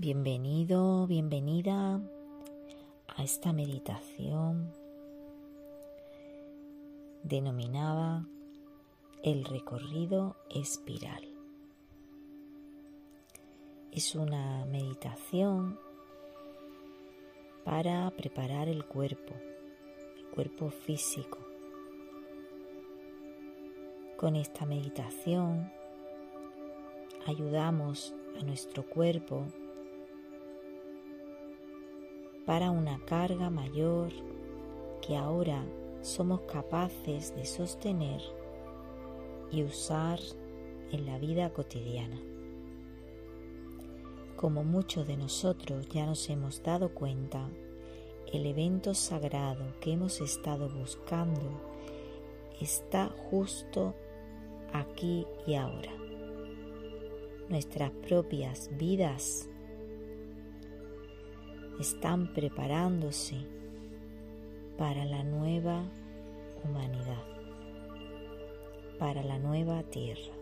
Bienvenido, bienvenida a esta meditación denominada el recorrido espiral. Es una meditación para preparar el cuerpo, el cuerpo físico. Con esta meditación ayudamos a nuestro cuerpo para una carga mayor que ahora somos capaces de sostener y usar en la vida cotidiana. Como muchos de nosotros ya nos hemos dado cuenta, el evento sagrado que hemos estado buscando está justo aquí y ahora. Nuestras propias vidas están preparándose para la nueva humanidad, para la nueva tierra.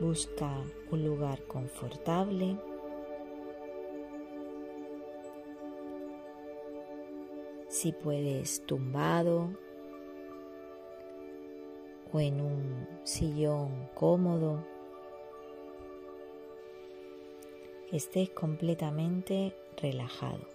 Busca un lugar confortable. Si puedes tumbado o en un sillón cómodo, estés completamente relajado.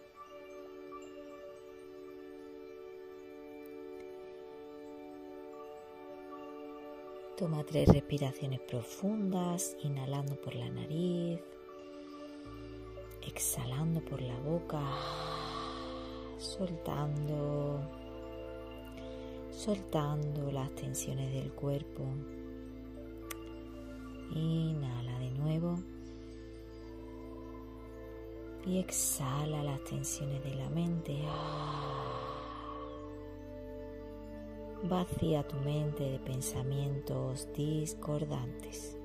Toma tres respiraciones profundas, inhalando por la nariz, exhalando por la boca, soltando, soltando las tensiones del cuerpo. Inhala de nuevo y exhala las tensiones de la mente. Vacía tu mente de pensamientos discordantes.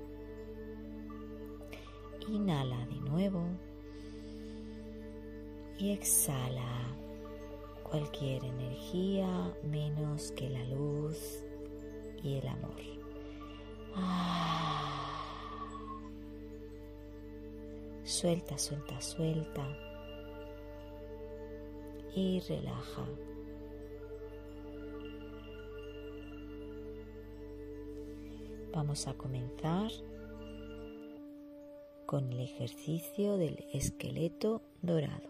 Inhala de nuevo y exhala cualquier energía menos que la luz y el amor. Suelta, suelta, suelta y relaja. Vamos a comenzar con el ejercicio del esqueleto dorado.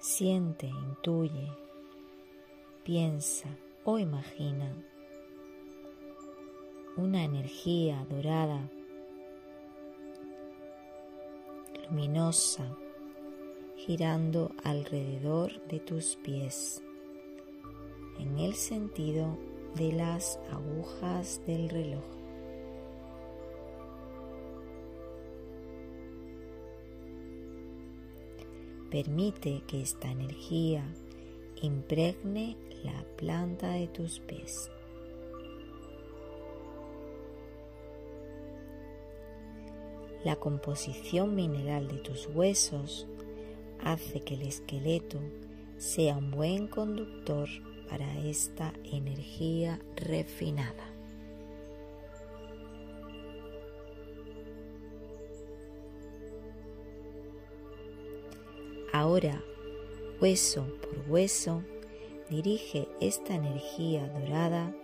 Siente, intuye, piensa o imagina una energía dorada, luminosa, girando alrededor de tus pies, en el sentido de las agujas del reloj. Permite que esta energía impregne la planta de tus pies. La composición mineral de tus huesos hace que el esqueleto sea un buen conductor para esta energía refinada. Ahora, hueso por hueso, dirige esta energía dorada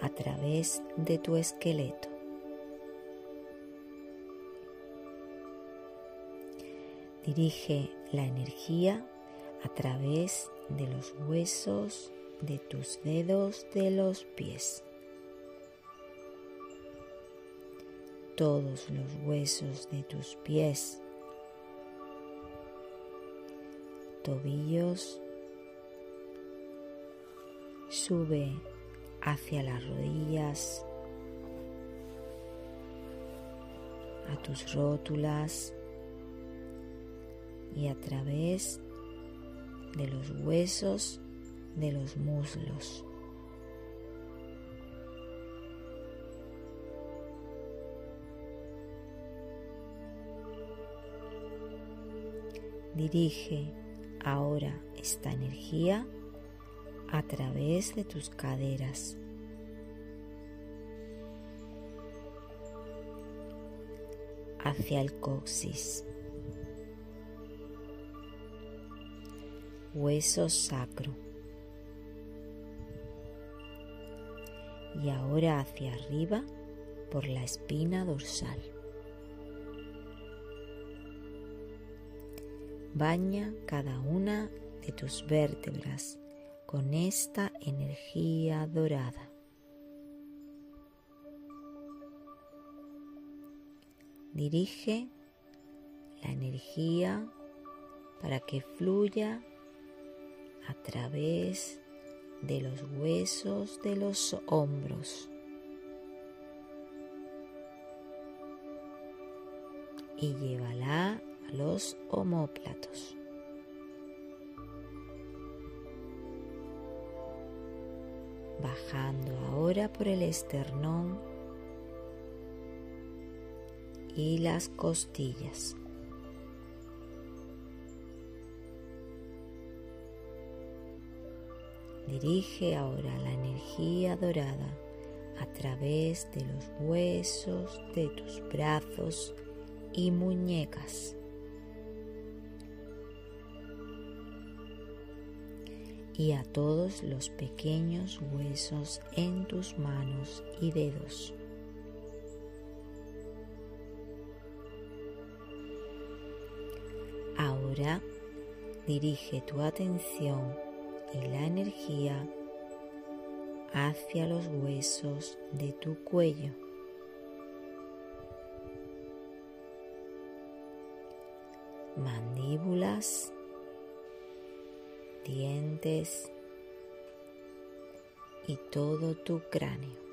a través de tu esqueleto. Dirige la energía a través de los huesos de tus dedos de los pies. Todos los huesos de tus pies, tobillos, sube hacia las rodillas, a tus rótulas, y a través de los huesos de los muslos. Dirige ahora esta energía a través de tus caderas. hacia el coxis. Hueso sacro. Y ahora hacia arriba por la espina dorsal. Baña cada una de tus vértebras con esta energía dorada. Dirige la energía para que fluya a través de los huesos de los hombros y llévala a los homóplatos. Bajando ahora por el esternón y las costillas. Dirige ahora la energía dorada a través de los huesos de tus brazos y muñecas. y a todos los pequeños huesos en tus manos y dedos. Ahora dirige tu atención y la energía hacia los huesos de tu cuello. Mandíbulas, dientes y todo tu cráneo.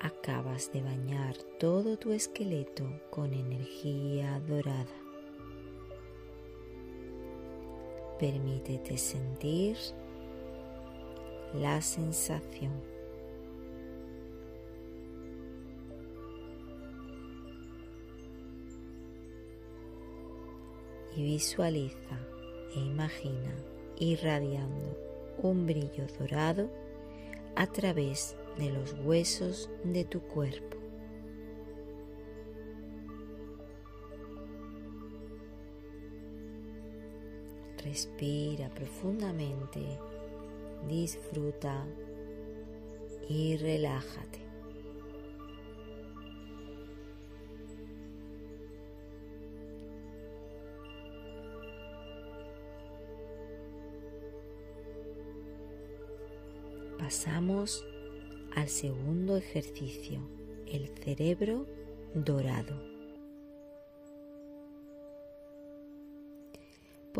acabas de bañar todo tu esqueleto con energía dorada. Permítete sentir la sensación. Y visualiza e imagina irradiando un brillo dorado a través de los huesos de tu cuerpo. Respira profundamente, disfruta y relájate. Pasamos al segundo ejercicio, el cerebro dorado.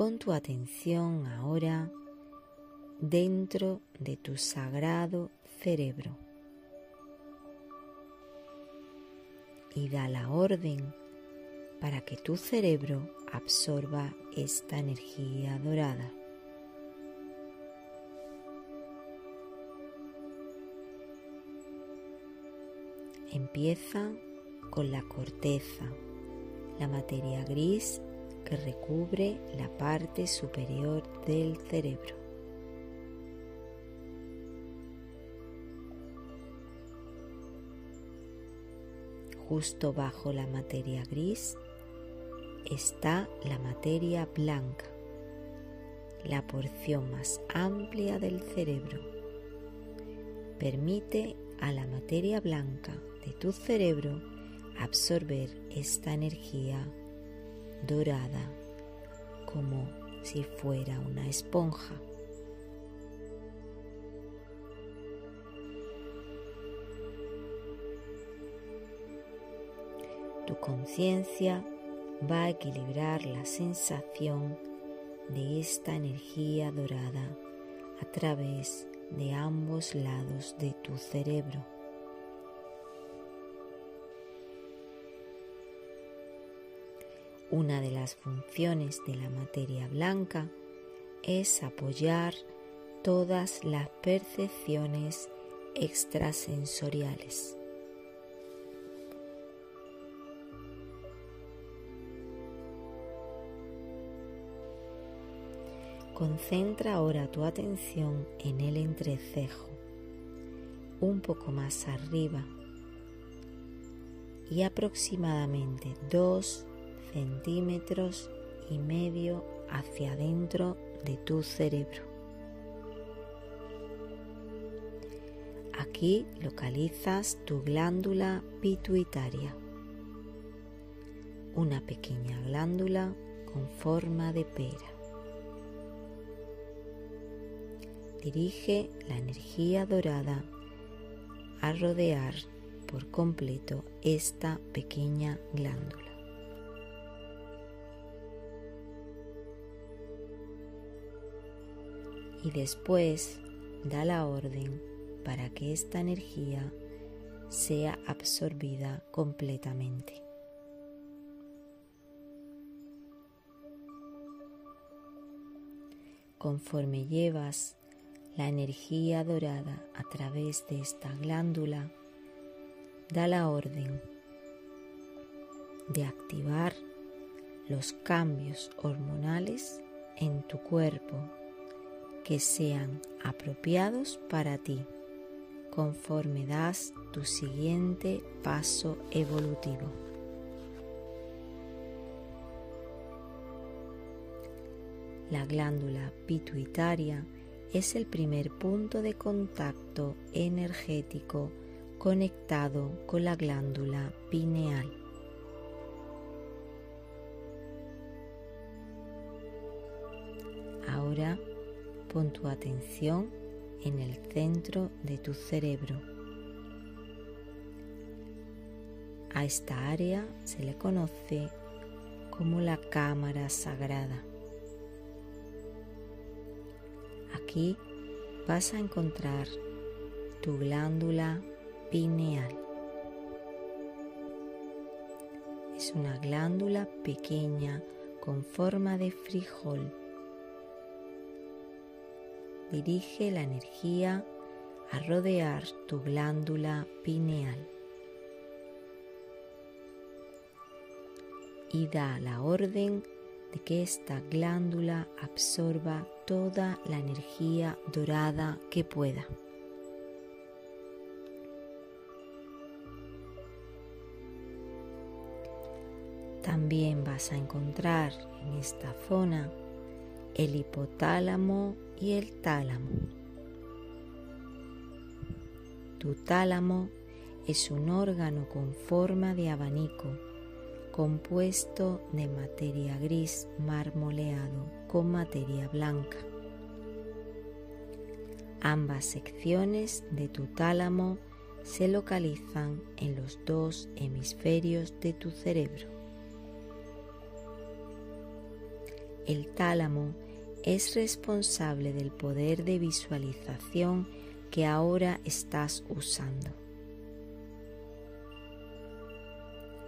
Pon tu atención ahora dentro de tu sagrado cerebro y da la orden para que tu cerebro absorba esta energía dorada. Empieza con la corteza, la materia gris que recubre la parte superior del cerebro. Justo bajo la materia gris está la materia blanca, la porción más amplia del cerebro. Permite a la materia blanca de tu cerebro absorber esta energía dorada como si fuera una esponja. Tu conciencia va a equilibrar la sensación de esta energía dorada a través de ambos lados de tu cerebro. Una de las funciones de la materia blanca es apoyar todas las percepciones extrasensoriales. Concentra ahora tu atención en el entrecejo, un poco más arriba y aproximadamente 2 centímetros y medio hacia adentro de tu cerebro. Aquí localizas tu glándula pituitaria, una pequeña glándula con forma de pera. Dirige la energía dorada a rodear por completo esta pequeña glándula. Y después da la orden para que esta energía sea absorbida completamente. Conforme llevas la energía dorada a través de esta glándula, da la orden de activar los cambios hormonales en tu cuerpo que sean apropiados para ti conforme das tu siguiente paso evolutivo. La glándula pituitaria es el primer punto de contacto energético conectado con la glándula pineal. Ahora pon tu atención en el centro de tu cerebro. A esta área se le conoce como la cámara sagrada. Aquí vas a encontrar tu glándula pineal. Es una glándula pequeña con forma de frijol. Dirige la energía a rodear tu glándula pineal y da la orden de que esta glándula absorba toda la energía dorada que pueda. También vas a encontrar en esta zona el hipotálamo y el tálamo. Tu tálamo es un órgano con forma de abanico compuesto de materia gris marmoleado con materia blanca. Ambas secciones de tu tálamo se localizan en los dos hemisferios de tu cerebro. El tálamo es responsable del poder de visualización que ahora estás usando.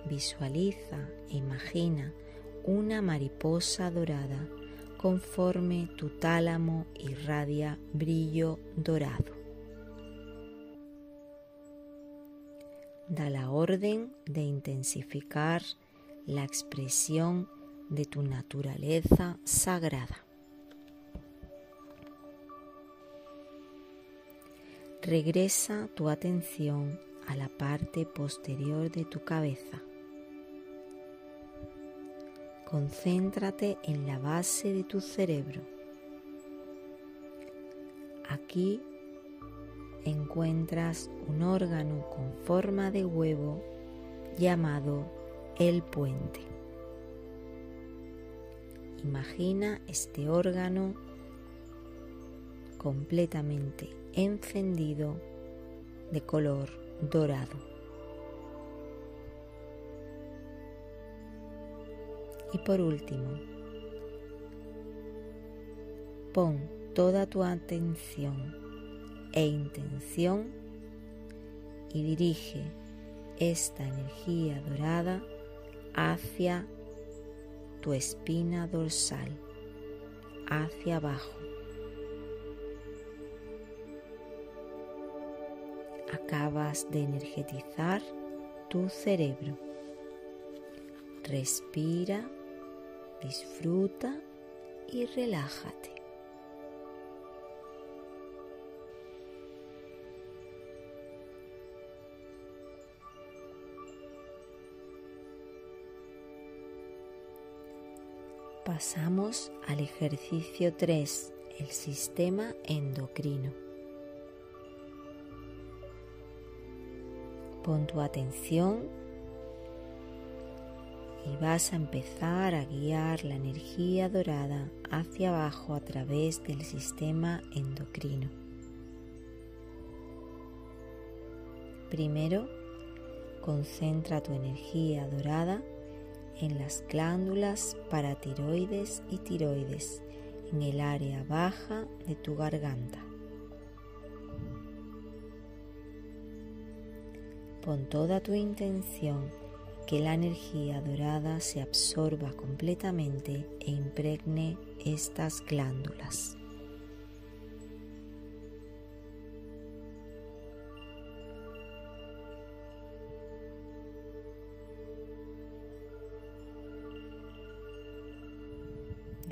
Visualiza e imagina una mariposa dorada conforme tu tálamo irradia brillo dorado. Da la orden de intensificar la expresión de tu naturaleza sagrada. Regresa tu atención a la parte posterior de tu cabeza. Concéntrate en la base de tu cerebro. Aquí encuentras un órgano con forma de huevo llamado el puente. Imagina este órgano completamente encendido de color dorado. Y por último, pon toda tu atención e intención y dirige esta energía dorada hacia tu espina dorsal hacia abajo. Acabas de energetizar tu cerebro. Respira, disfruta y relájate. Pasamos al ejercicio 3, el sistema endocrino. Pon tu atención y vas a empezar a guiar la energía dorada hacia abajo a través del sistema endocrino. Primero, concentra tu energía dorada en las glándulas paratiroides y tiroides en el área baja de tu garganta. Pon toda tu intención que la energía dorada se absorba completamente e impregne estas glándulas.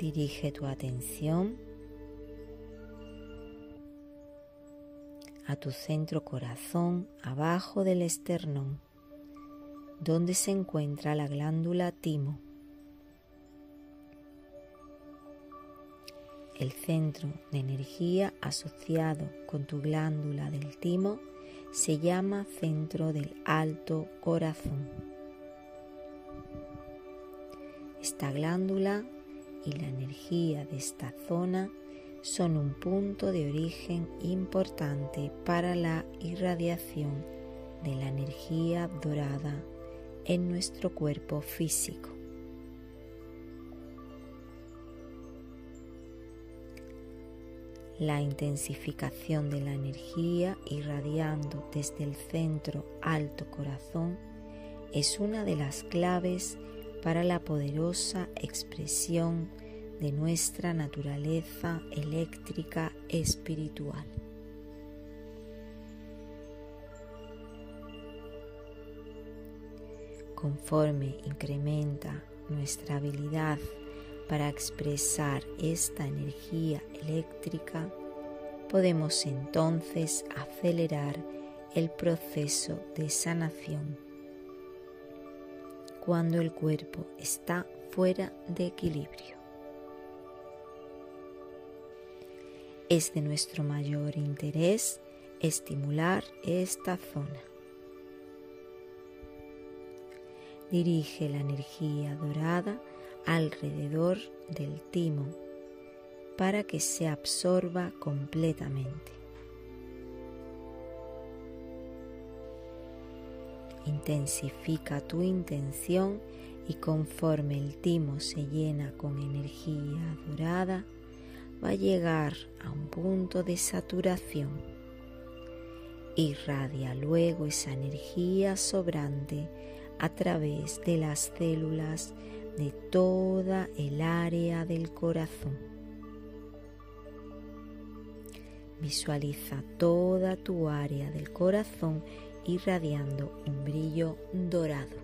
Dirige tu atención a tu centro corazón abajo del esternón, donde se encuentra la glándula timo. El centro de energía asociado con tu glándula del timo se llama centro del alto corazón. Esta glándula y la energía de esta zona son un punto de origen importante para la irradiación de la energía dorada en nuestro cuerpo físico. La intensificación de la energía irradiando desde el centro alto corazón es una de las claves para la poderosa expresión de nuestra naturaleza eléctrica espiritual. Conforme incrementa nuestra habilidad para expresar esta energía eléctrica, podemos entonces acelerar el proceso de sanación cuando el cuerpo está fuera de equilibrio. Es de nuestro mayor interés estimular esta zona. Dirige la energía dorada alrededor del timo para que se absorba completamente. Intensifica tu intención y conforme el timo se llena con energía dorada, va a llegar a un punto de saturación. Irradia luego esa energía sobrante a través de las células de toda el área del corazón. Visualiza toda tu área del corazón irradiando un brillo dorado.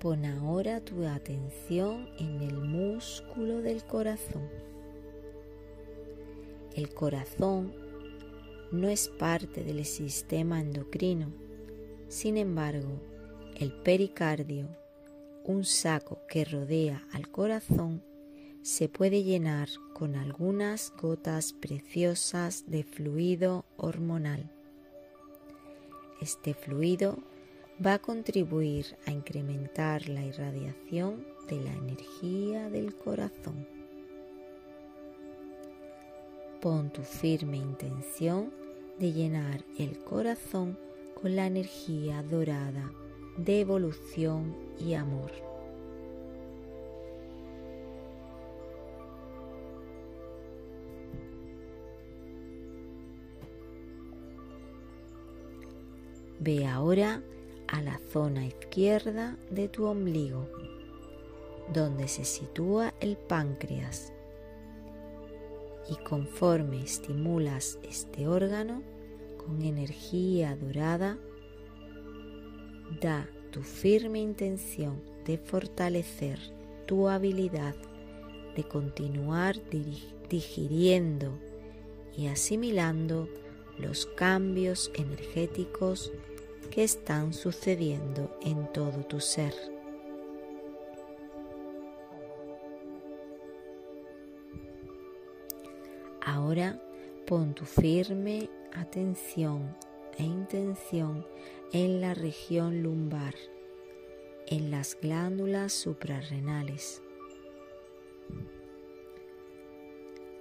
Pon ahora tu atención en el músculo del corazón. El corazón no es parte del sistema endocrino, sin embargo, el pericardio, un saco que rodea al corazón, se puede llenar con algunas gotas preciosas de fluido hormonal. Este fluido va a contribuir a incrementar la irradiación de la energía del corazón. Pon tu firme intención de llenar el corazón con la energía dorada de evolución y amor. Ve ahora a la zona izquierda de tu ombligo, donde se sitúa el páncreas. Y conforme estimulas este órgano con energía dorada, da tu firme intención de fortalecer tu habilidad de continuar digiriendo y asimilando los cambios energéticos están sucediendo en todo tu ser. Ahora pon tu firme atención e intención en la región lumbar, en las glándulas suprarrenales.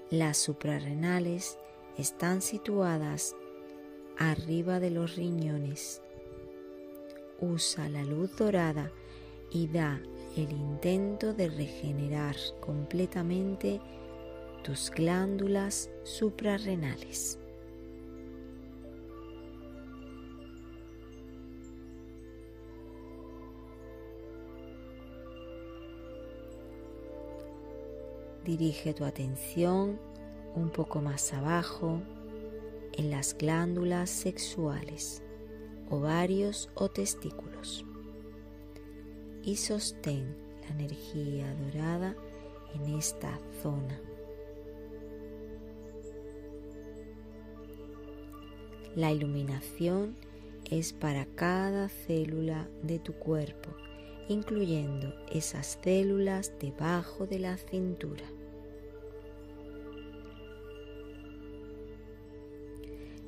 Las suprarrenales están situadas arriba de los riñones. Usa la luz dorada y da el intento de regenerar completamente tus glándulas suprarrenales. Dirige tu atención un poco más abajo en las glándulas sexuales, ovarios o testículos y sostén la energía dorada en esta zona. La iluminación es para cada célula de tu cuerpo, incluyendo esas células debajo de la cintura.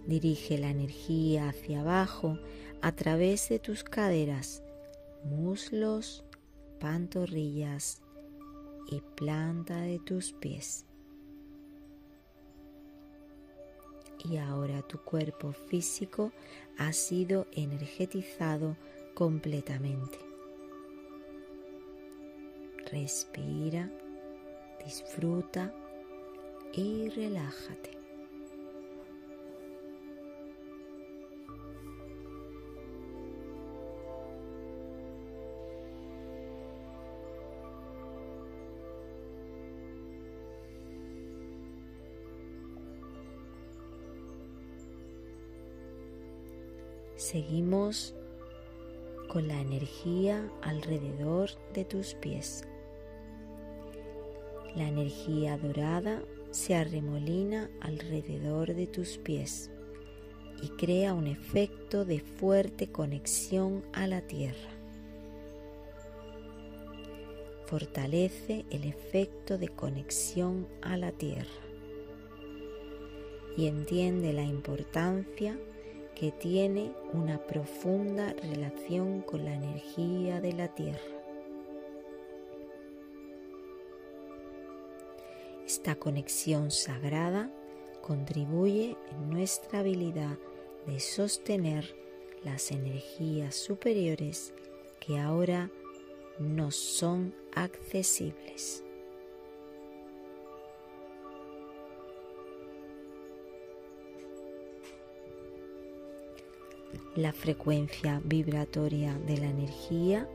Dirige la energía hacia abajo a través de tus caderas, muslos, pantorrillas y planta de tus pies. Y ahora tu cuerpo físico ha sido energetizado completamente. Respira, disfruta y relájate. Seguimos con la energía alrededor de tus pies. La energía dorada se arremolina alrededor de tus pies y crea un efecto de fuerte conexión a la tierra. Fortalece el efecto de conexión a la tierra y entiende la importancia que tiene una profunda relación con la energía de la Tierra. Esta conexión sagrada contribuye en nuestra habilidad de sostener las energías superiores que ahora nos son accesibles. La frecuencia vibratoria de la energía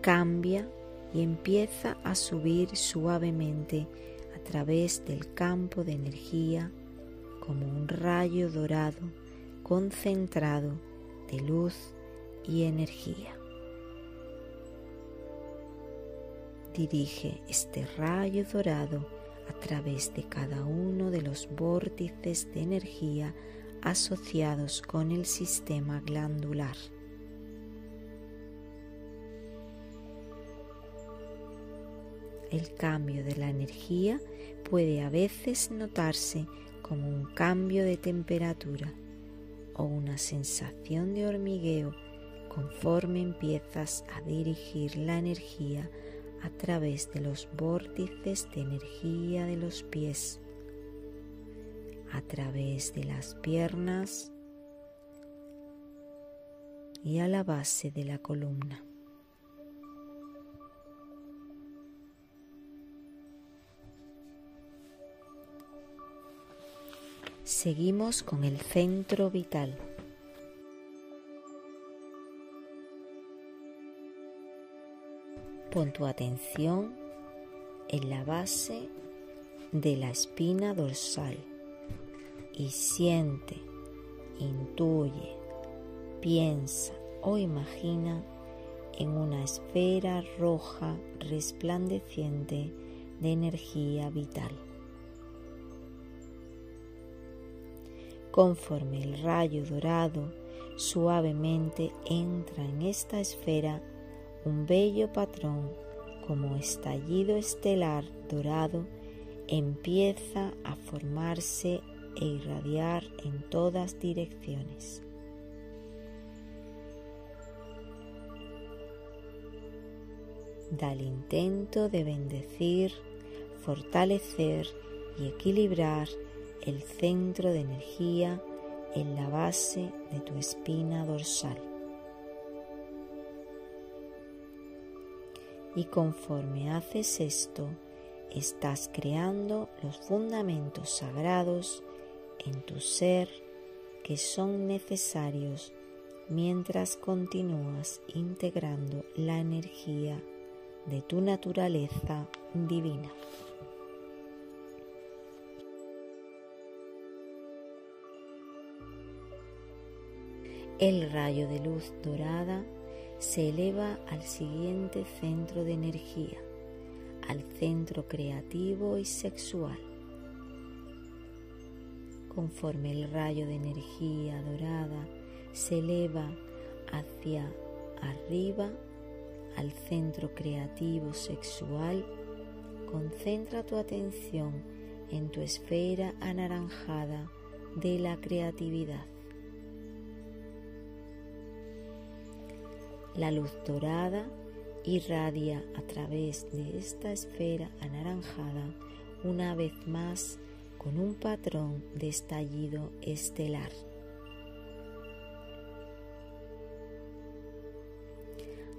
cambia y empieza a subir suavemente a través del campo de energía como un rayo dorado concentrado de luz y energía. Dirige este rayo dorado a través de cada uno de los vórtices de energía asociados con el sistema glandular. El cambio de la energía puede a veces notarse como un cambio de temperatura o una sensación de hormigueo conforme empiezas a dirigir la energía a través de los vórtices de energía de los pies a través de las piernas y a la base de la columna. Seguimos con el centro vital. Pon tu atención en la base de la espina dorsal y siente, intuye, piensa o imagina en una esfera roja resplandeciente de energía vital. Conforme el rayo dorado suavemente entra en esta esfera un bello patrón como estallido estelar dorado empieza a formarse e irradiar en todas direcciones. Da el intento de bendecir, fortalecer y equilibrar el centro de energía en la base de tu espina dorsal. Y conforme haces esto, estás creando los fundamentos sagrados en tu ser que son necesarios mientras continúas integrando la energía de tu naturaleza divina. El rayo de luz dorada se eleva al siguiente centro de energía, al centro creativo y sexual. Conforme el rayo de energía dorada se eleva hacia arriba al centro creativo sexual, concentra tu atención en tu esfera anaranjada de la creatividad. La luz dorada irradia a través de esta esfera anaranjada una vez más con un patrón de estallido estelar.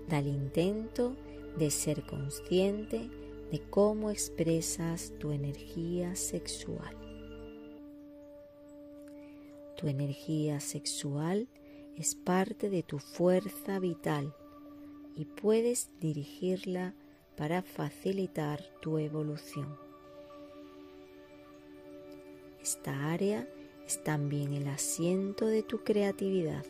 Da el intento de ser consciente de cómo expresas tu energía sexual. Tu energía sexual es parte de tu fuerza vital y puedes dirigirla para facilitar tu evolución. Esta área es también el asiento de tu creatividad.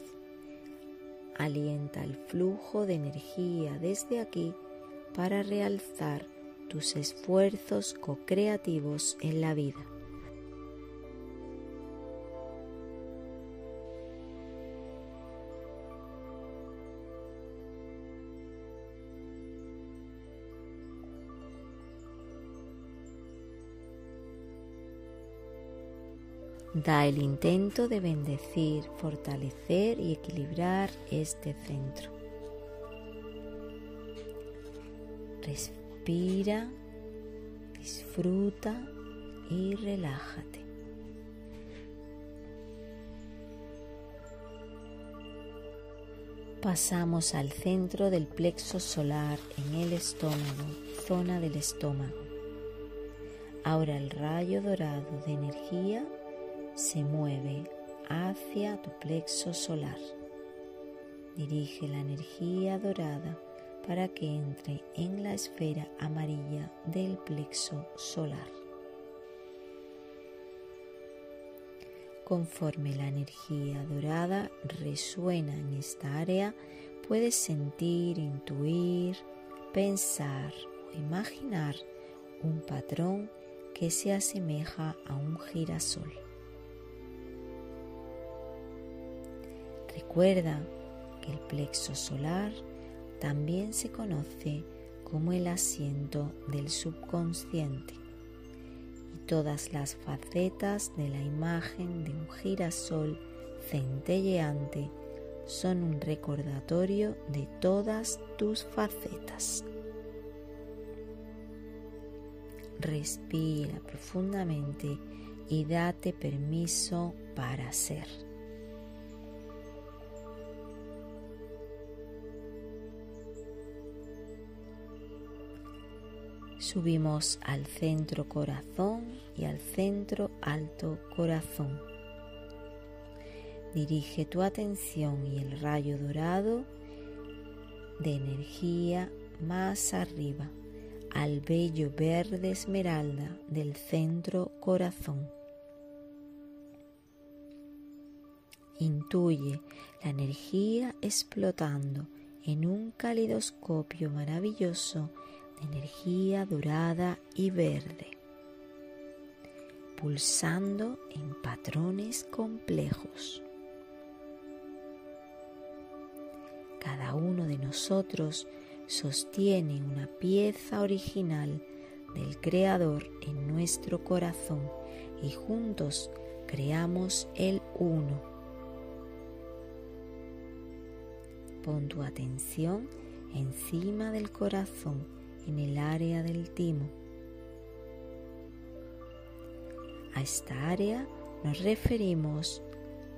Alienta el flujo de energía desde aquí para realzar tus esfuerzos co-creativos en la vida. Da el intento de bendecir, fortalecer y equilibrar este centro. Respira, disfruta y relájate. Pasamos al centro del plexo solar en el estómago, zona del estómago. Ahora el rayo dorado de energía se mueve hacia tu plexo solar. Dirige la energía dorada para que entre en la esfera amarilla del plexo solar. Conforme la energía dorada resuena en esta área, puedes sentir, intuir, pensar o imaginar un patrón que se asemeja a un girasol. Recuerda que el plexo solar también se conoce como el asiento del subconsciente y todas las facetas de la imagen de un girasol centelleante son un recordatorio de todas tus facetas. Respira profundamente y date permiso para ser. Subimos al centro corazón y al centro alto corazón. Dirige tu atención y el rayo dorado de energía más arriba al bello verde esmeralda del centro corazón. Intuye la energía explotando en un calidoscopio maravilloso energía dorada y verde, pulsando en patrones complejos. Cada uno de nosotros sostiene una pieza original del Creador en nuestro corazón y juntos creamos el uno. Pon tu atención encima del corazón en el área del timo. A esta área nos referimos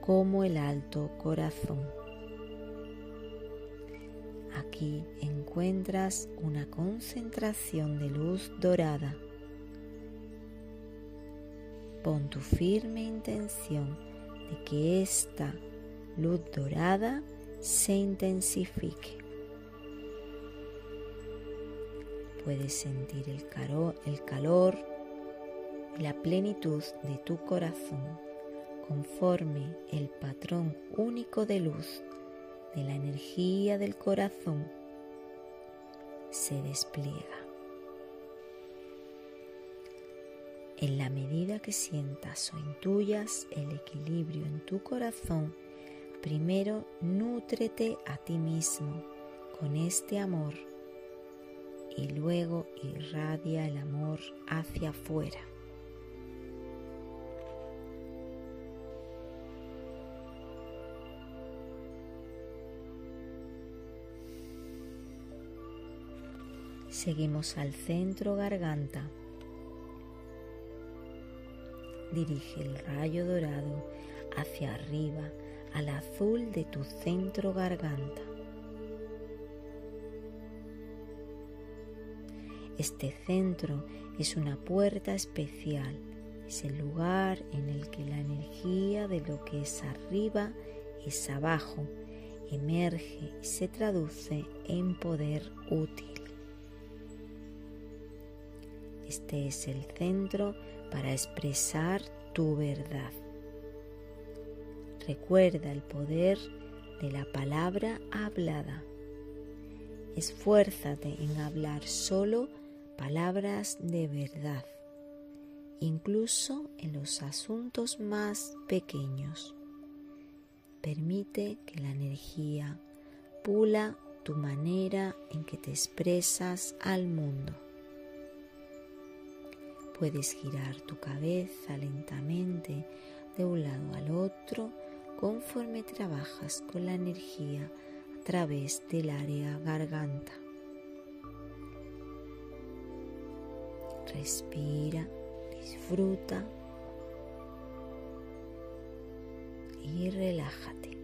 como el alto corazón. Aquí encuentras una concentración de luz dorada. Pon tu firme intención de que esta luz dorada se intensifique. Puedes sentir el, el calor y la plenitud de tu corazón conforme el patrón único de luz de la energía del corazón se despliega. En la medida que sientas o intuyas el equilibrio en tu corazón, primero nútrete a ti mismo con este amor y luego irradia el amor hacia afuera. Seguimos al centro garganta. Dirige el rayo dorado hacia arriba al azul de tu centro garganta. Este centro es una puerta especial, es el lugar en el que la energía de lo que es arriba es abajo, emerge y se traduce en poder útil. Este es el centro para expresar tu verdad. Recuerda el poder de la palabra hablada. Esfuérzate en hablar solo palabras de verdad, incluso en los asuntos más pequeños. Permite que la energía pula tu manera en que te expresas al mundo. Puedes girar tu cabeza lentamente de un lado al otro conforme trabajas con la energía a través del área garganta. Respira, disfruta y relájate.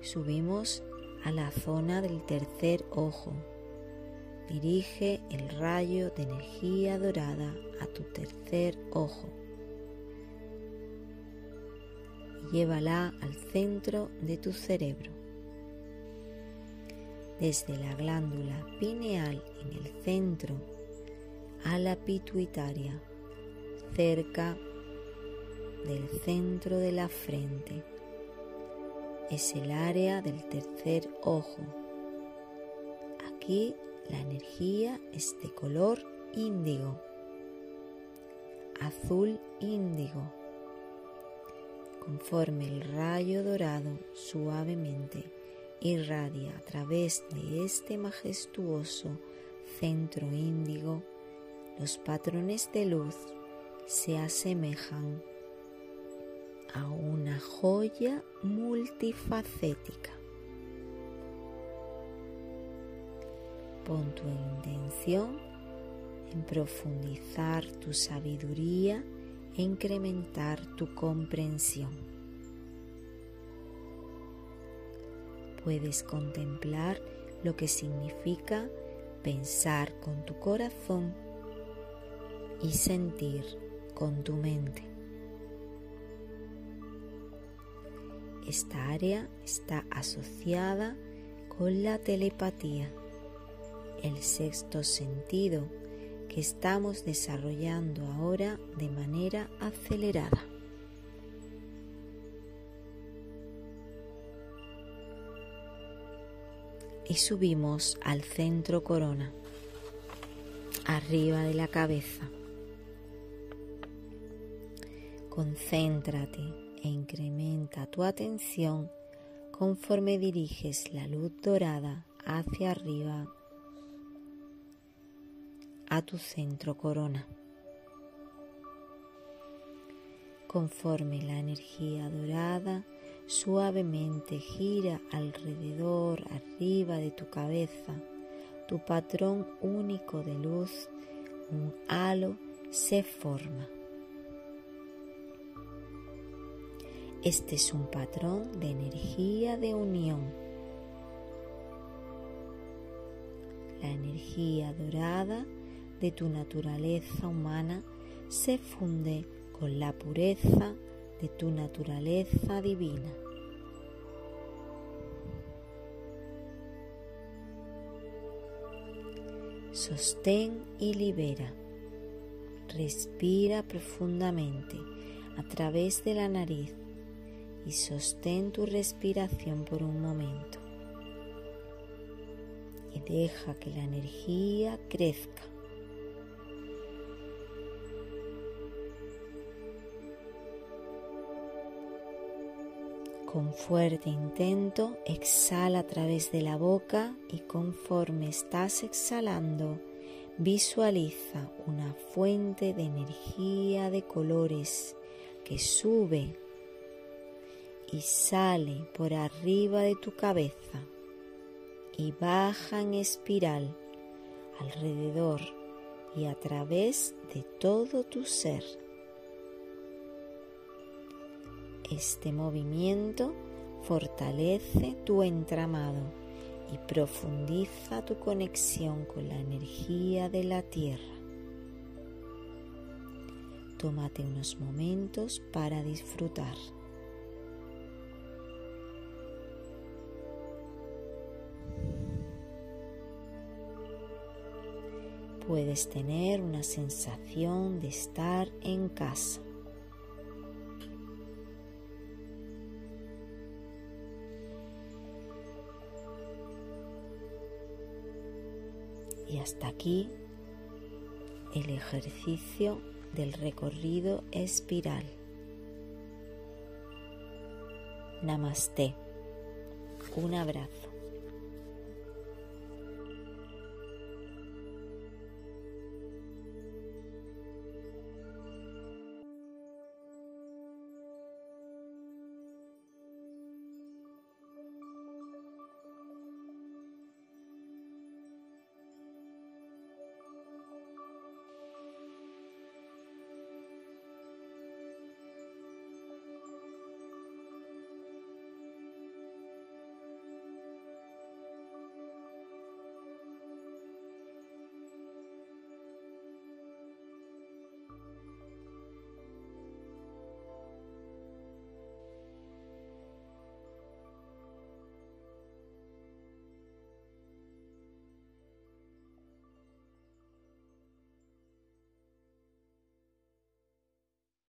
Subimos a la zona del tercer ojo. Dirige el rayo de energía dorada a tu tercer ojo. Y llévala al centro de tu cerebro. Desde la glándula pineal en el centro a la pituitaria, cerca del centro de la frente es el área del tercer ojo. Aquí la energía es de color índigo, azul índigo. Conforme el rayo dorado suavemente irradia a través de este majestuoso centro índigo, los patrones de luz se asemejan a una joya multifacética. Pon tu intención en profundizar tu sabiduría e incrementar tu comprensión. Puedes contemplar lo que significa pensar con tu corazón y sentir con tu mente. Esta área está asociada con la telepatía, el sexto sentido que estamos desarrollando ahora de manera acelerada. Y subimos al centro corona, arriba de la cabeza Concéntrate e incrementa tu atención conforme diriges la luz dorada hacia arriba a tu centro corona. Conforme la energía dorada suavemente gira alrededor, arriba de tu cabeza, tu patrón único de luz, un halo, se forma. Este es un patrón de energía de unión. La energía dorada de tu naturaleza humana se funde con la pureza de tu naturaleza divina. Sostén y libera. Respira profundamente a través de la nariz y sostén tu respiración por un momento. Y deja que la energía crezca. Con fuerte intento, exhala a través de la boca y conforme estás exhalando, visualiza una fuente de energía de colores que sube y sale por arriba de tu cabeza y baja en espiral alrededor y a través de todo tu ser. Este movimiento fortalece tu entramado y profundiza tu conexión con la energía de la tierra. Tómate unos momentos para disfrutar. Puedes tener una sensación de estar en casa. Y hasta aquí el ejercicio del recorrido espiral. Namaste. Un abrazo.